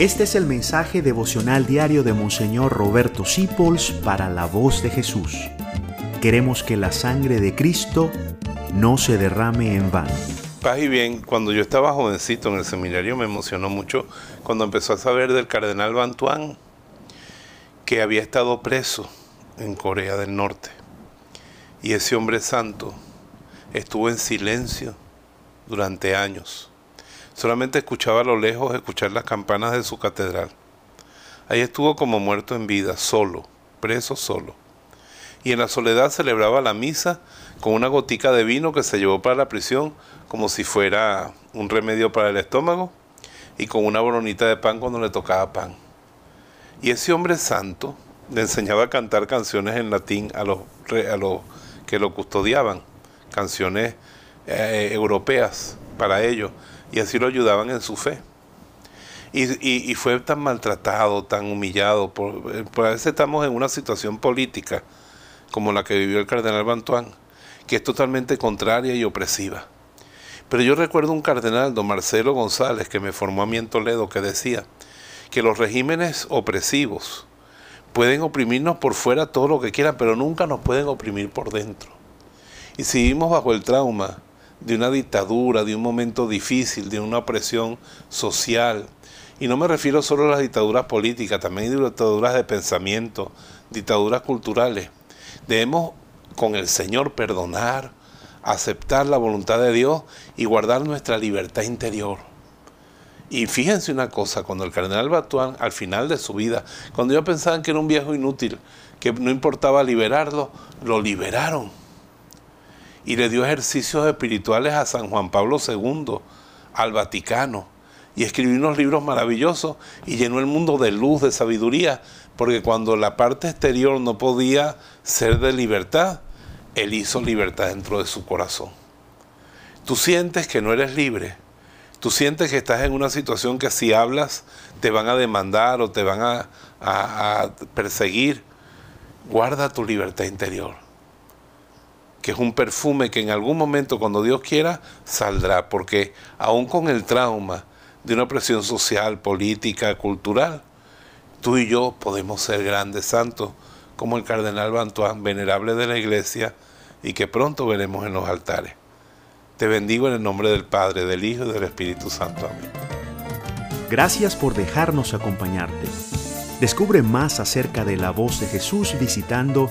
Este es el mensaje devocional diario de Monseñor Roberto Sipols para la voz de Jesús. Queremos que la sangre de Cristo no se derrame en vano. Paz y bien, cuando yo estaba jovencito en el seminario me emocionó mucho cuando empezó a saber del cardenal Bantuan que había estado preso en Corea del Norte. Y ese hombre santo estuvo en silencio durante años Solamente escuchaba a lo lejos escuchar las campanas de su catedral. Ahí estuvo como muerto en vida, solo, preso solo. Y en la soledad celebraba la misa con una gotica de vino que se llevó para la prisión como si fuera un remedio para el estómago y con una boronita de pan cuando le tocaba pan. Y ese hombre santo le enseñaba a cantar canciones en latín a los, a los que lo custodiaban, canciones eh, europeas para ellos, y así lo ayudaban en su fe. Y, fue tan maltratado, tan humillado, por, por a veces estamos en una situación política como la que vivió el cardenal Bantuán, que es totalmente contraria y opresiva. Pero yo recuerdo un cardenal, don Marcelo González, que me formó a mí en Toledo, que decía que los regímenes opresivos pueden oprimirnos por fuera todo lo que quieran, pero nunca nos pueden oprimir por dentro. Y si vivimos bajo el trauma de una dictadura, de un momento difícil, de una opresión social. Y no me refiero solo a las dictaduras políticas, también hay dictaduras de pensamiento, dictaduras culturales. Debemos con el Señor perdonar, aceptar la voluntad de Dios y guardar nuestra libertad interior. Y fíjense una cosa, cuando el cardenal Batuán, al final de su vida, cuando ellos pensaban que era un viejo inútil, que no importaba liberarlo, lo liberaron y le dio ejercicios espirituales a San Juan Pablo II, al Vaticano, y escribió unos libros maravillosos y llenó el mundo de luz, de sabiduría, porque cuando la parte exterior no podía ser de libertad, él hizo libertad dentro de su corazón. Tú sientes que no eres libre, tú sientes que estás en una situación que si hablas te van a demandar o te van a, a perseguir, guarda tu libertad interior que es un perfume que en algún momento, cuando Dios quiera, saldrá, porque aún con el trauma de una presión social, política, cultural, tú y yo podemos ser grandes santos, como el cardenal Bantuán, venerable de la iglesia, y que pronto veremos en los altares. Te bendigo en el nombre del Padre, del Hijo y del Espíritu Santo. Amén. Gracias por dejarnos acompañarte. Descubre más acerca de la voz de Jesús visitando